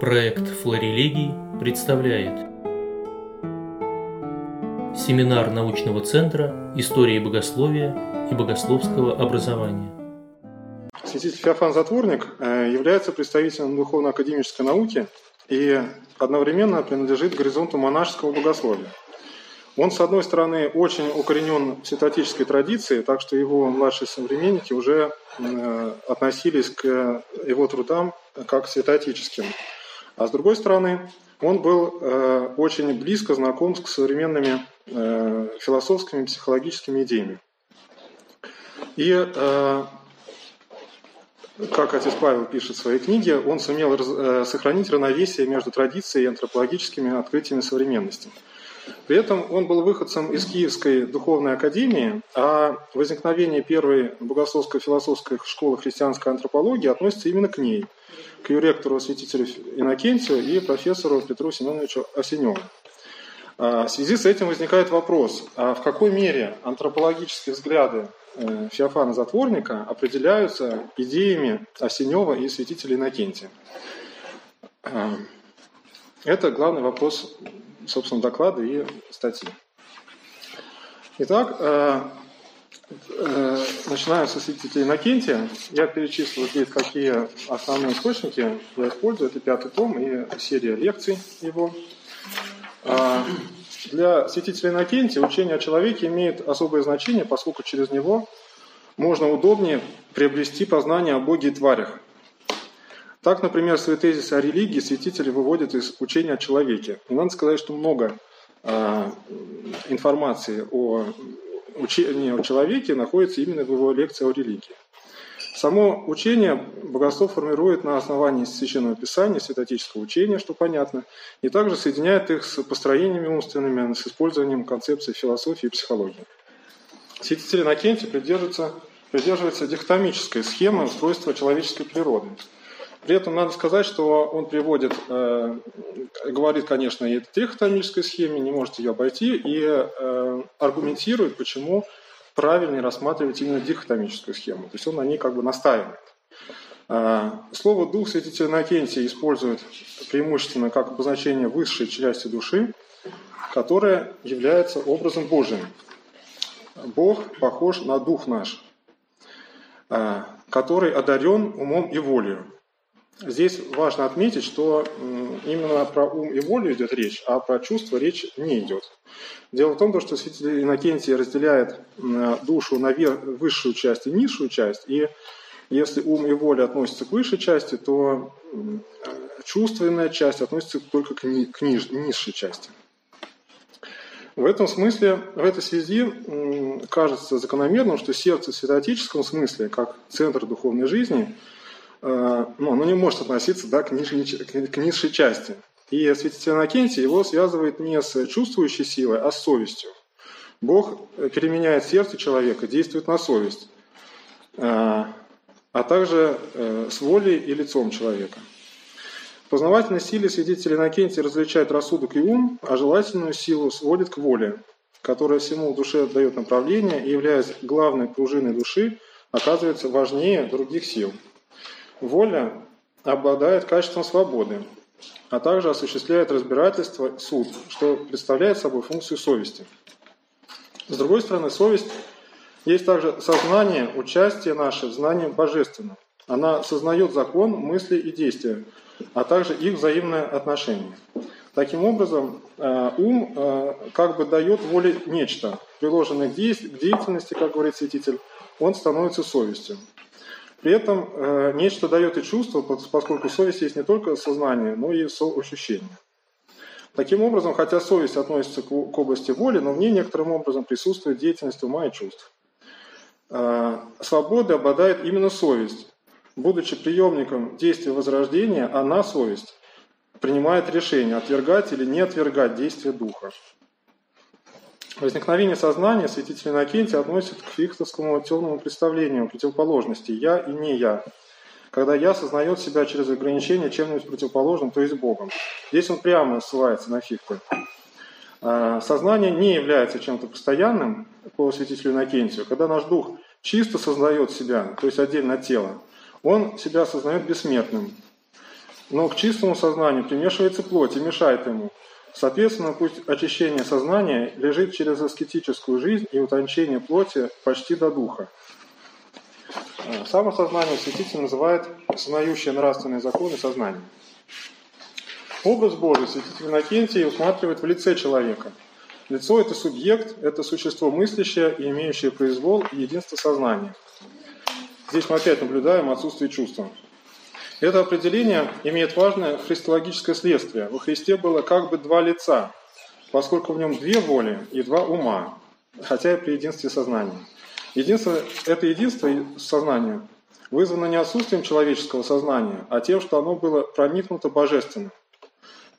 Проект «Флорелегий» представляет Семинар научного центра истории богословия и богословского образования. Святитель Феофан Затворник э, является представителем духовно-академической науки и одновременно принадлежит горизонту монашеского богословия. Он, с одной стороны, очень укоренен в святотической традиции, так что его младшие современники уже э, относились к его трудам как к святоотеческим. А с другой стороны, он был э, очень близко знаком с современными э, философскими, психологическими идеями. И, э, как отец Павел пишет в своей книге, он сумел э, сохранить равновесие между традицией и антропологическими открытиями современности. При этом он был выходцем из Киевской духовной академии, а возникновение первой богословско-философской школы христианской антропологии относится именно к ней – к ее ректору святителю Иннокентию и профессору Петру Семеновичу Осеневу. А, в связи с этим возникает вопрос, а в какой мере антропологические взгляды э, Феофана Затворника определяются идеями Осенева и святителя Иннокентия? А, это главный вопрос, собственно, доклада и статьи. Итак, э, Э, начинаем со святителя Иннокентия. Я перечислил здесь, какие основные источники я использую. Это пятый том и серия лекций его. А, для святителя Иннокентия учение о человеке имеет особое значение, поскольку через него можно удобнее приобрести познание о Боге и тварях. Так, например, свои тезисы о религии святители выводят из учения о человеке. И надо сказать, что много а, информации о учение о человеке находится именно в его лекции о религии. Само учение богослов формирует на основании Священного Писания, святотического учения, что понятно, и также соединяет их с построениями умственными, с использованием концепций философии и психологии. Святитель Иннокентий придерживается, придерживается дихотомической схемы устройства человеческой природы – при этом надо сказать, что он приводит, э, говорит, конечно, и о трихотомической схеме, не может ее обойти, и э, аргументирует, почему правильнее рассматривать именно дихотомическую схему. То есть он на ней как бы настаивает. Э, слово «дух» святителя Иннокентия использует преимущественно как обозначение высшей части души, которая является образом Божиим. Бог похож на дух наш, э, который одарен умом и волей. Здесь важно отметить, что именно про ум и волю идет речь, а про чувство речь не идет. Дело в том, что святитель Иннокентий разделяет душу на высшую часть и низшую часть, и если ум и воля относятся к высшей части, то чувственная часть относится только к, ни, к низшей части. В этом смысле, в этой связи кажется закономерным, что сердце в святоотеческом смысле, как центр духовной жизни – ну, оно не может относиться да, к, нижней, к низшей части. И святитель Иннокентий его связывает не с чувствующей силой, а с совестью. Бог переменяет сердце человека, действует на совесть, э, а также э, с волей и лицом человека. В познавательной силе свидетель Иннокентий различает рассудок и ум, а желательную силу сводит к воле, которая всему душе дает направление и, являясь главной пружиной души, оказывается важнее других сил – Воля обладает качеством свободы, а также осуществляет разбирательство, суд, что представляет собой функцию совести. С другой стороны, совесть есть также сознание, участие наше в знании божественном. Она сознает закон, мысли и действия, а также их взаимное отношение. Таким образом, э, ум э, как бы дает воле нечто, приложенное к деятельности, как говорит святитель, он становится совестью. При этом э, нечто дает и чувство, поскольку совесть есть не только сознание, но и ощущение. Таким образом, хотя совесть относится к, области воли, но в ней некоторым образом присутствует деятельность ума и чувств. Э, свобода обладает именно совесть. Будучи приемником действия возрождения, она, совесть, принимает решение, отвергать или не отвергать действие духа. Возникновение сознания святитель Иннокентий относит к фихтовскому темному представлению противоположности «я» и «не я», когда «я» сознает себя через ограничение чем-нибудь противоположным, то есть Богом. Здесь он прямо ссылается на Фихта. А, сознание не является чем-то постоянным по святителю Иннокентию. Когда наш дух чисто сознает себя, то есть отдельно от тела, он себя осознает бессмертным. но к чистому сознанию примешивается плоть и мешает ему. Соответственно, путь очищения сознания лежит через аскетическую жизнь и утончение плоти почти до духа. Э, самосознание святитель называет сознающее нравственные законы сознания. Образ Божий святитель Иннокентий усматривает в лице человека. Лицо – это субъект, это существо мыслящее и имеющее произвол и единство сознания. Здесь мы опять наблюдаем отсутствие чувства. Это определение имеет важное христологическое следствие. Во Христе было как бы два лица, поскольку в нем две воли и два ума, хотя и при единстве сознания. Единство, это единство сознания вызвано не отсутствием человеческого сознания, а тем, что оно было проникнуто божественным.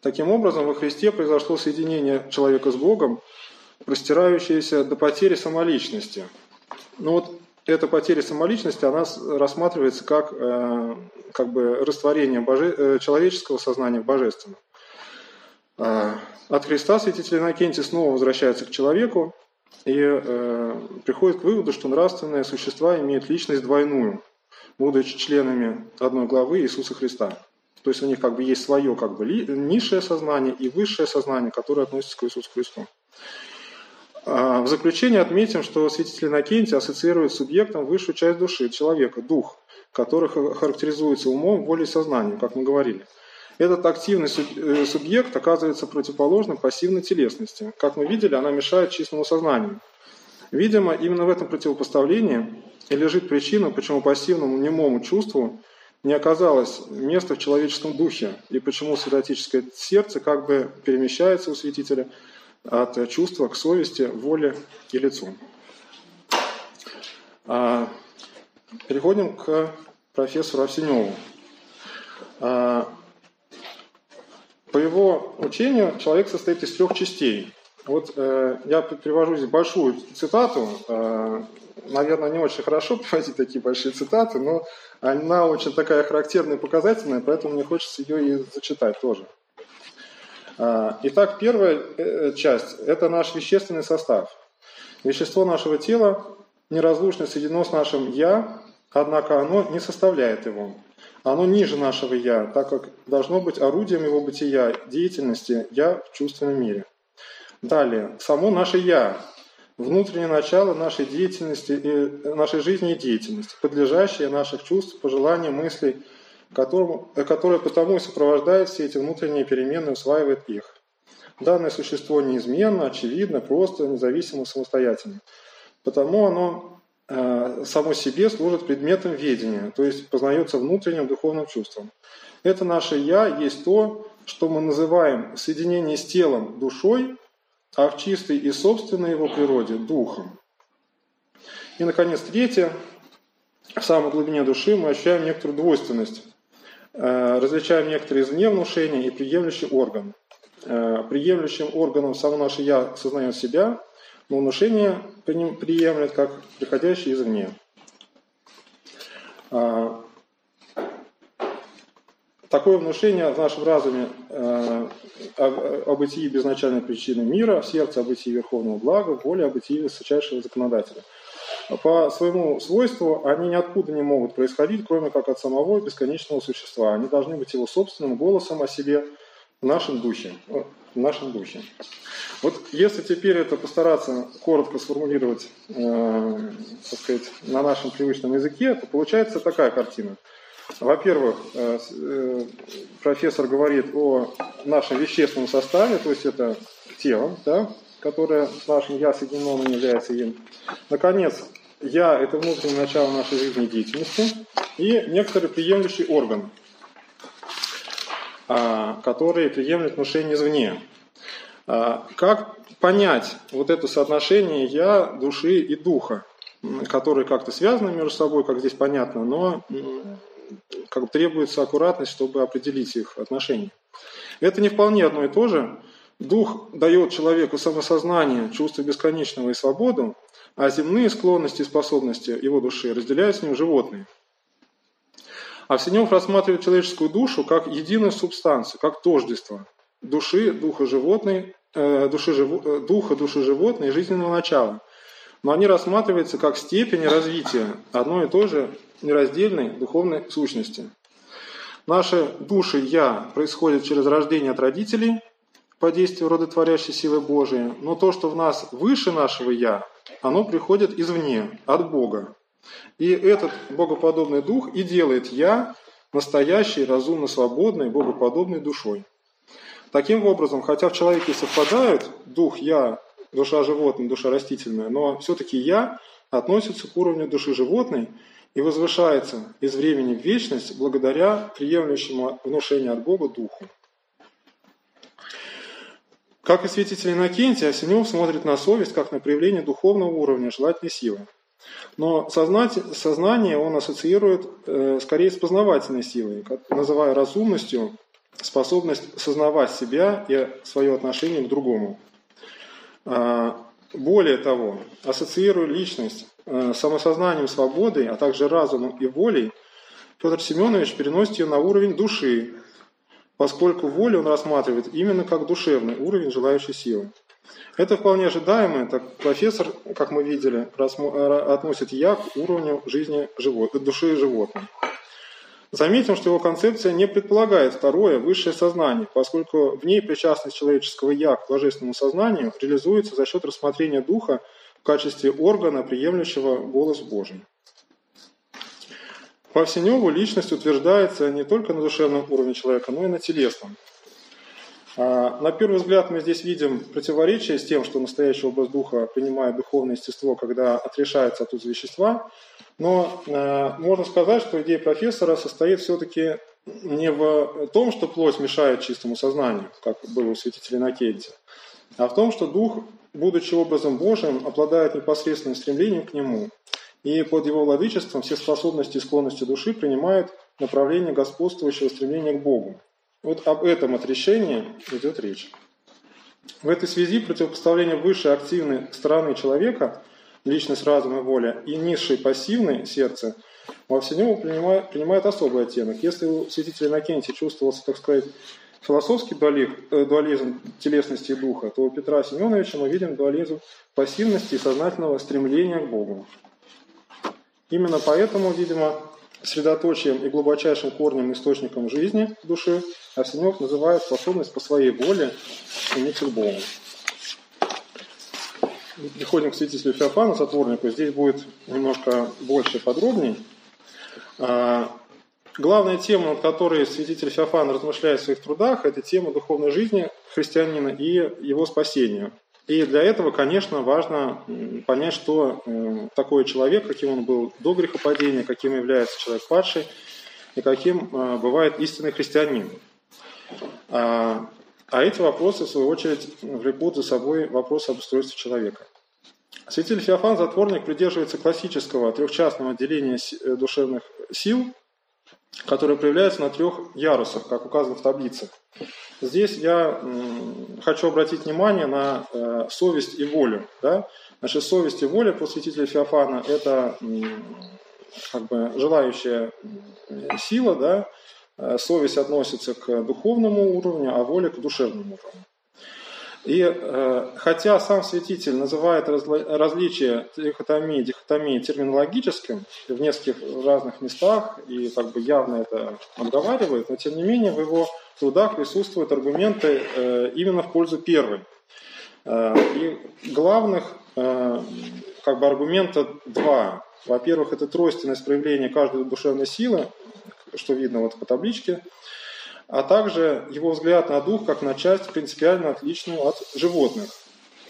Таким образом, во Христе произошло соединение человека с Богом, простирающееся до потери самоличности. Но вот эта потеря самоличности, она рассматривается как, э, как бы растворение боже... Э, человеческого сознания в божественном. Э, от Христа святитель Иннокентий снова возвращается к человеку, и э, приходит к выводу, что нравственные существа имеют личность двойную, будучи членами одной главы Иисуса Христа. То есть у них как бы есть свое как бы низшее сознание и высшее сознание, которое относится к Иисусу Христу. А в заключение отметим, что святитель Иннокентий ассоциирует субъектом высшую часть души, человека, дух, который характеризуется умом, волей и сознанием, как мы говорили – этот активный э, субъект оказывается противоположным пассивной телесности. Как мы видели, она мешает чистому сознанию. Видимо, именно в этом противопоставлении и лежит причина, почему пассивному немому чувству не оказалось места в человеческом духе, и почему святотическое сердце как бы перемещается у святителя от чувства к совести, воле и лицу. А, переходим к профессору Овсеневу. А, по его учению человек состоит из трех частей. Вот э, я привожу здесь большую цитату. Э, наверное, не очень хорошо приводить такие большие цитаты, но она очень такая характерная и показательная, поэтому мне хочется ее и зачитать тоже. Э, итак, первая э, часть – это наш вещественный состав. Вещество нашего тела неразлучно соединено с нашим «я», однако оно не составляет его оно ниже нашего «я», так как должно быть орудием его бытия, деятельности «я» в чувственном мире. Далее, само наше «я», внутреннее начало нашей деятельности, и, нашей жизни и деятельности, подлежащее наших чувств, пожеланий, мыслей, которому, которое потому и сопровождает все эти внутренние перемены, усваивает их. Данное существо неизменно, очевидно, просто, независимо, самостоятельно. Потому оно Э, само себе служит предметом ведения, то есть познается внутренним духовным чувством. Это наше «я» есть то, что мы называем соединение с телом, душой, а в чистой и собственной его природе – духом. И, наконец, третье. В самой глубине души мы ощущаем некоторую двойственность. Э, различаем некоторые извне внушения и приемлющий орган. Э, приемлющим органом само наше «я» сознает себя, но внушение приемлет как приходящее извне. А, такое внушение в нашем разуме э, о бытии безначальной причины мира, в сердце о бытии верховного блага, в воле о бытии высочайшего законодателя. По своему свойству они ниоткуда не могут происходить, кроме как от самого бесконечного существа. Они должны быть его собственным голосом о себе в нашем духе в нашем духе. Вот если теперь это постараться коротко сформулировать, э, так сказать, на нашем привычном языке, то получается такая картина. Во-первых, э, э, профессор говорит о нашем вещественном составе, то есть это тело, да, которое с нашим «я» не является им. Наконец, «я» – это внутреннее начало нашей жизни деятельности и некоторый приемлющий орган, а, которые приемлют внушение извне. А, как понять вот это соотношение «я», души и духа, которые как-то связаны между собой, как здесь понятно, но как бы требуется аккуратность, чтобы определить их отношения. Это не вполне одно и то же. Дух дает человеку самосознание, чувство бесконечного и свободу, а земные склонности и способности его души разделяют с ним животные – Овсенев рассматривает человеческую душу как единую субстанцию, как тождество души, духа животной, э, души, э, духа, души животной и жизненного начала. Но они рассматриваются как степень развития одной и той же нераздельной духовной сущности. Наши души «я» происходят через рождение от родителей по действию родотворящей силы Божией, но то, что в нас выше нашего «я», оно приходит извне, от Бога. И этот богоподобный дух и делает «я» настоящей, разумно свободной, богоподобной душой. Таким образом, хотя в человеке совпадают дух «я», душа животная, душа растительная, но все-таки «я» относится к уровню души животной и возвышается из времени в вечность благодаря приемлющему внушению от Бога Духу. Как и святитель Иннокентий, Осенев смотрит на совесть как на проявление духовного уровня желательной силы. Но сознание он ассоциирует э, скорее с познавательной силой, называя разумностью способность сознавать себя и свое отношение к другому. А, более того, ассоциируя личность э, самосознанием свободой, а также разумом и волей, Петр Семенович переносит ее на уровень души, поскольку волю он рассматривает именно как душевный уровень желающей силы. Это вполне ожидаемо, так профессор, как мы видели, относит я к уровню жизни живот, души животных. Заметим, что его концепция не предполагает второе, высшее сознание, поскольку в ней причастность человеческого «я» к божественному сознанию реализуется за счет рассмотрения духа в качестве органа, приемлющего голос Божий. По Овсеневу личность утверждается не только на душевном уровне человека, но и на телесном. А, на первый взгляд мы здесь видим противоречие с тем, что настоящий образ духа принимает духовное естество, когда отрешается от вещества, но э, можно сказать, что идея профессора состоит все-таки не в том, что плоть мешает чистому сознанию, как было у святителя Иннокентия, а в том, что дух, будучи образом Божиим, обладает непосредственным стремлением к нему, и под его владычеством все способности и склонности души принимают направление господствующего стремления к Богу. Вот об этом отрешении идет речь. В этой связи противопоставление высшей активной стороны человека, личность, разум и воля, и низшей пассивной сердце, во всем принимает, принимает особый оттенок. Если у святителя Иннокентия чувствовался, так сказать, философский дуализм, э, дуализм телесности и духа, то у Петра Семеновича мы видим дуализм пассивности и сознательного стремления к Богу. Именно поэтому, видимо, средоточием и глубочайшим корнем источником жизни души Арсенев называет способность по своей воле стремиться к Богу. Приходим к святителю Феофану, сотворнику. Здесь будет немножко больше подробней. А, главная тема, над которой святитель Феофан размышляет в своих трудах, это тема духовной жизни христианина и его спасения. И для этого, конечно, важно понять, что э, такое человек, каким он был до грехопадения, каким является человек падший, и каким э, бывает истинный христианин. А, а эти вопросы, в свою очередь, влекут за собой вопросы об устройстве человека. Святитель Феофан, затворник, придерживается классического трехчастного деления э, душевных сил, которое проявляется на трех ярусах, как указано в таблице. Здесь я хочу обратить внимание на э, совесть и волю. Да? Значит, совесть и воля по святителю Феофана – это как бы желающая сила, да? Э, совесть относится к духовному уровню, а воля к душевному уровню. И э, хотя сам святитель называет разли, различие дихотомии, дихотомии терминологическим в нескольких разных местах и как бы явно это обговаривает, но тем не менее в его трудах присутствуют аргументы э, именно в пользу первой. Э, и главных э, как бы аргумента два. Во-первых, это тройственность проявления каждой душевной силы, что видно вот по табличке, а также его взгляд на дух как на часть принципиально отличную от животных,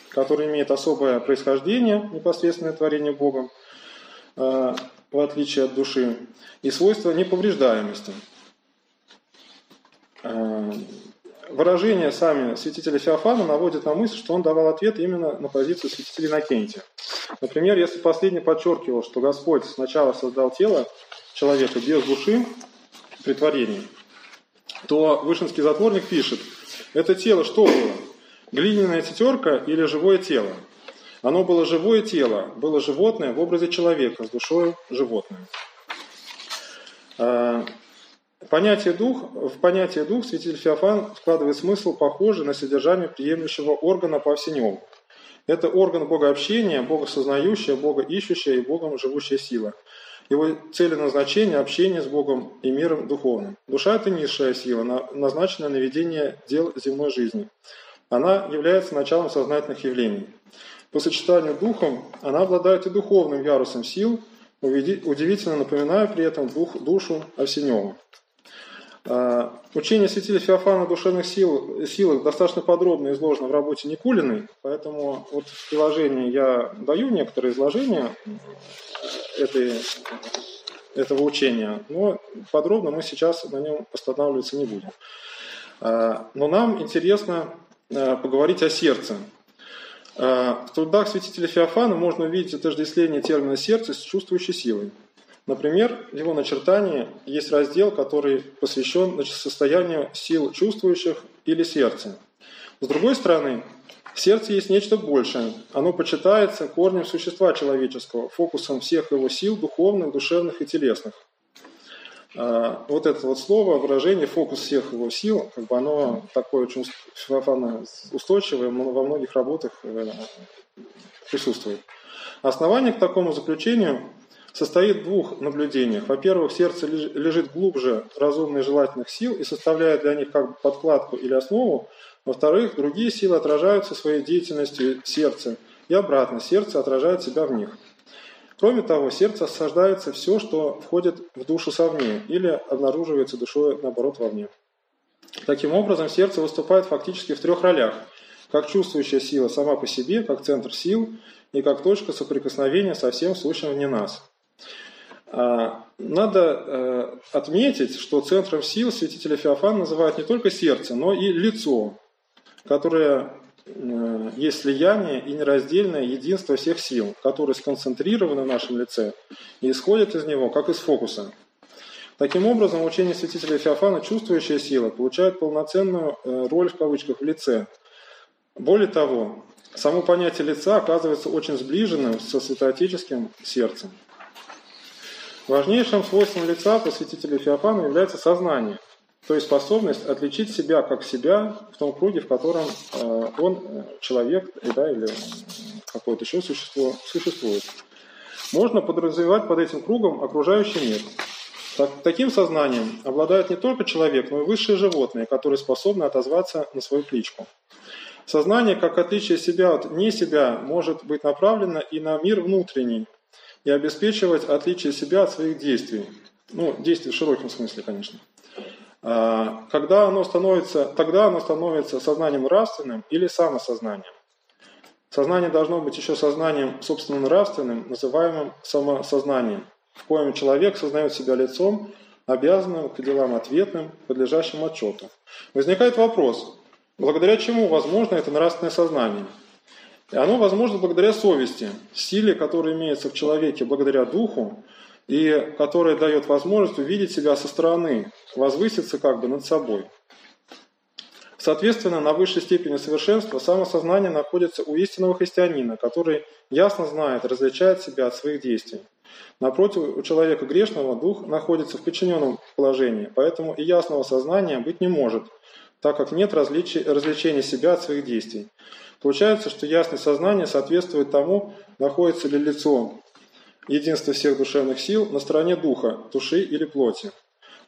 который имеет особое происхождение, непосредственное творение Богом, э, в отличие от души, и свойство неповреждаемости. Э, выражения сами святителя Феофана наводят на мысль, что он давал ответ именно на позицию святителя Иннокентия. Например, если последний подчеркивал, что Господь сначала создал тело человека без души при творении – то Вышинский затворник пишет, это тело что было? Глиняная тетерка или живое тело? Оно было живое тело, было животное в образе человека с душой животное. А, понятие дух, в понятие дух святитель Феофан вкладывает смысл, похожий на содержание приемлющего органа по Овсеневу. Это орган богообщения, богосознающая, богоищущая и богом живущая сила. Его цели назначения – общение с Богом и миром духовным. Душа – это низшая сила, назначенная на ведение дел земной жизни. Она является началом сознательных явлений. По сочетанию духом она обладает и духовным ярусом сил, удивительно напоминая при этом дух, душу Овсенева. А, учение святителя Феофана о душевных сил, силах достаточно подробно изложено в работе Никулиной, поэтому вот в приложении я даю некоторые изложения этой, этого учения, но подробно мы сейчас на нем останавливаться не будем. А, но нам интересно а, поговорить о сердце. В трудах святителя Феофана можно увидеть отождествление термина «сердце» с чувствующей силой. Например, в его начертании есть раздел, который посвящен значит, состоянию сил чувствующих или сердца. С другой стороны, в сердце есть нечто большее. Оно почитается корнем существа человеческого, фокусом всех его сил духовных, душевных и телесных. А, вот это вот слово, выражение, фокус всех его сил, как бы оно такое очень устойчивое, во многих работах э, присутствует. Основание к такому заключению состоит в двух наблюдениях. Во-первых, сердце лежит глубже разумных желательных сил и составляет для них как бы подкладку или основу. Во-вторых, другие силы отражаются своей деятельностью сердца, и обратно, сердце отражает себя в них. Кроме того, сердце осаждается все, что входит в душу совне или обнаруживается душой, наоборот, вовне. Таким образом, сердце выступает фактически в трех ролях. Как чувствующая сила сама по себе, как центр сил и как точка соприкосновения со всем сущим вне нас. А, надо э, отметить, что центром сил святителя Феофана называют не только сердце, но и лицо, которое э, есть слияние и нераздельное единство всех сил, которые сконцентрированы в нашем лице и исходят из него, как из фокуса. Таким образом, учение святителя Феофана «чувствующая сила» получает полноценную э, роль в кавычках в лице. Более того, само понятие лица оказывается очень сближенным со святоотеческим сердцем. Важнейшим свойством лица посвятителя Феофана является сознание, то есть способность отличить себя как себя в том круге, в котором э, он, э, человек да, или какое-то еще существо, существует. Можно подразумевать под этим кругом окружающий мир. Так, таким сознанием обладает не только человек, но и высшие животные, которые способны отозваться на свою кличку. Сознание, как отличие себя от не себя, может быть направлено и на мир внутренний, и обеспечивать отличие себя от своих действий. Ну, действий в широком смысле, конечно. А, когда оно становится, тогда оно становится сознанием нравственным или самосознанием. Сознание должно быть еще сознанием собственно нравственным, называемым самосознанием, в коем человек сознает себя лицом, обязанным к делам ответным, подлежащим отчету. Возникает вопрос, благодаря чему возможно это нравственное сознание – и оно возможно благодаря совести, силе, которая имеется в человеке благодаря духу, и которая дает возможность увидеть себя со стороны, возвыситься как бы над собой. Соответственно, на высшей степени совершенства самосознание находится у истинного христианина, который ясно знает, различает себя от своих действий. Напротив, у человека грешного дух находится в подчиненном положении, поэтому и ясного сознания быть не может, так как нет различения себя от своих действий. Получается, что ясность сознания соответствует тому, находится ли лицо единства всех душевных сил на стороне духа, души или плоти.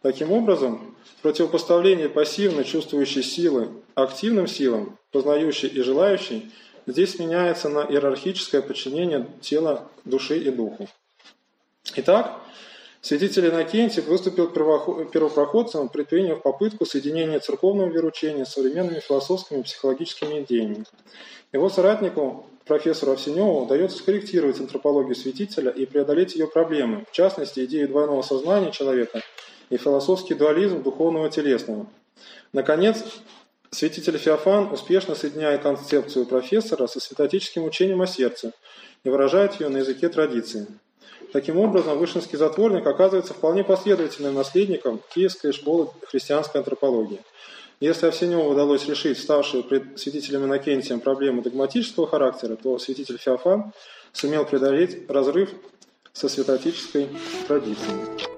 Таким образом, противопоставление пассивно чувствующей силы активным силам, познающей и желающей, здесь меняется на иерархическое подчинение тела, души и духу. Итак, Святитель Иннокентий выступил первопроходцем, предприняв попытку соединения церковного вероучения с современными философскими и психологическими идеями. Его соратнику, профессору Овсеневу, удается скорректировать антропологию святителя и преодолеть ее проблемы, в частности, идею двойного сознания человека и философский дуализм духовного телесного. Наконец, святитель Феофан успешно соединяет концепцию профессора со святотическим учением о сердце и выражает ее на языке традиции. Таким образом, Вышинский затворник оказывается вполне последовательным наследником Киевской школы христианской антропологии. Если Овсеневу удалось решить ставшие пред святителем Иннокентием проблемы догматического характера, то святитель Феофан сумел преодолеть разрыв со святотической традицией.